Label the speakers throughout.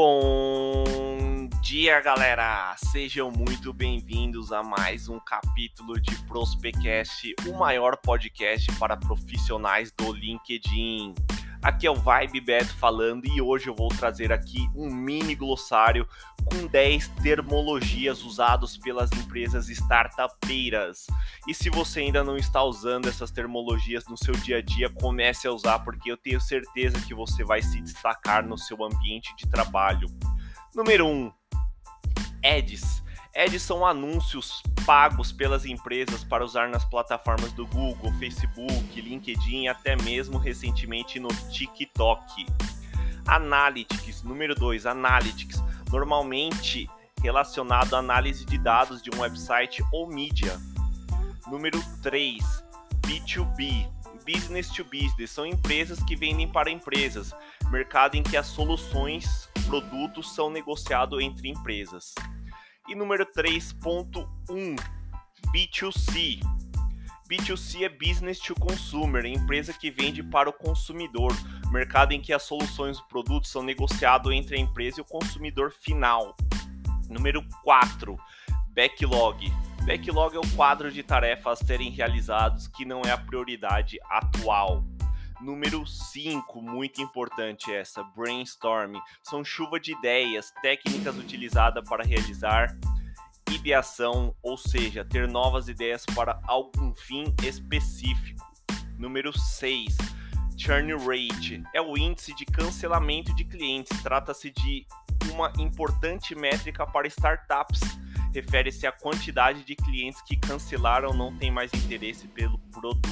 Speaker 1: Bom dia, galera! Sejam muito bem-vindos a mais um capítulo de Prospecast, o maior podcast para profissionais do LinkedIn. Aqui é o Vibe Beto falando e hoje eu vou trazer aqui um mini glossário com 10 termologias usadas pelas empresas startupeiras. E se você ainda não está usando essas termologias no seu dia a dia, comece a usar porque eu tenho certeza que você vai se destacar no seu ambiente de trabalho. Número 1. Um, ads. Ads são anúncios pagos pelas empresas para usar nas plataformas do Google, Facebook, LinkedIn e até mesmo recentemente no TikTok. Analytics, número 2, Analytics, normalmente relacionado à análise de dados de um website ou mídia. Número 3, B2B, Business to Business, são empresas que vendem para empresas, mercado em que as soluções, produtos são negociados entre empresas. E número 3.1, B2C. B2C é Business to Consumer, empresa que vende para o consumidor, mercado em que as soluções e produtos são negociados entre a empresa e o consumidor final. Número 4, Backlog. Backlog é o quadro de tarefas a serem realizados que não é a prioridade atual. Número 5, muito importante essa, brainstorming. São chuva de ideias, técnicas utilizadas para realizar ideação, ou seja, ter novas ideias para algum fim específico. Número 6, churn rate. É o índice de cancelamento de clientes. Trata-se de uma importante métrica para startups. Refere-se à quantidade de clientes que cancelaram ou não têm mais interesse pelo produto.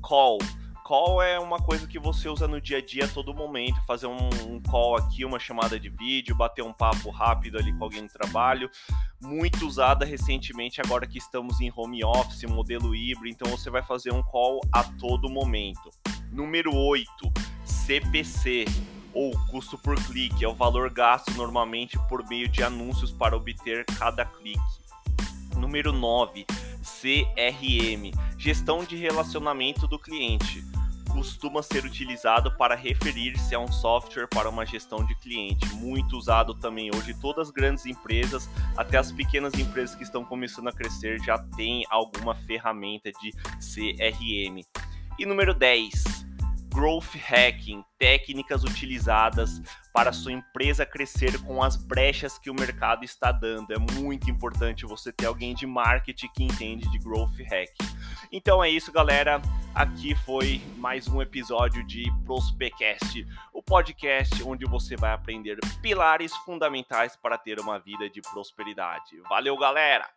Speaker 1: Call call é uma coisa que você usa no dia a dia a todo momento. Fazer um, um, call aqui, uma chamada de vídeo, bater um papo rápido ali com alguém no trabalho. Muito usada recentemente, agora que estamos em home office, modelo híbrido. Então você vai fazer um call a todo momento. Número 8, CPC. Ou custo por clique, é o valor gasto normalmente por meio de anúncios para obter cada clique. Número 9, CRM, gestão de relacionamento do cliente costuma ser utilizado para referir-se a um software para uma gestão de cliente, muito usado também hoje. Todas as grandes empresas, até as pequenas empresas que estão começando a crescer, já tem alguma ferramenta de CRM. E número 10, Growth Hacking, técnicas utilizadas para sua empresa crescer com as brechas que o mercado está dando. É muito importante você ter alguém de marketing que entende de Growth Hacking. Então é isso, galera. Aqui foi mais um episódio de Prospecast, o podcast onde você vai aprender pilares fundamentais para ter uma vida de prosperidade. Valeu, galera!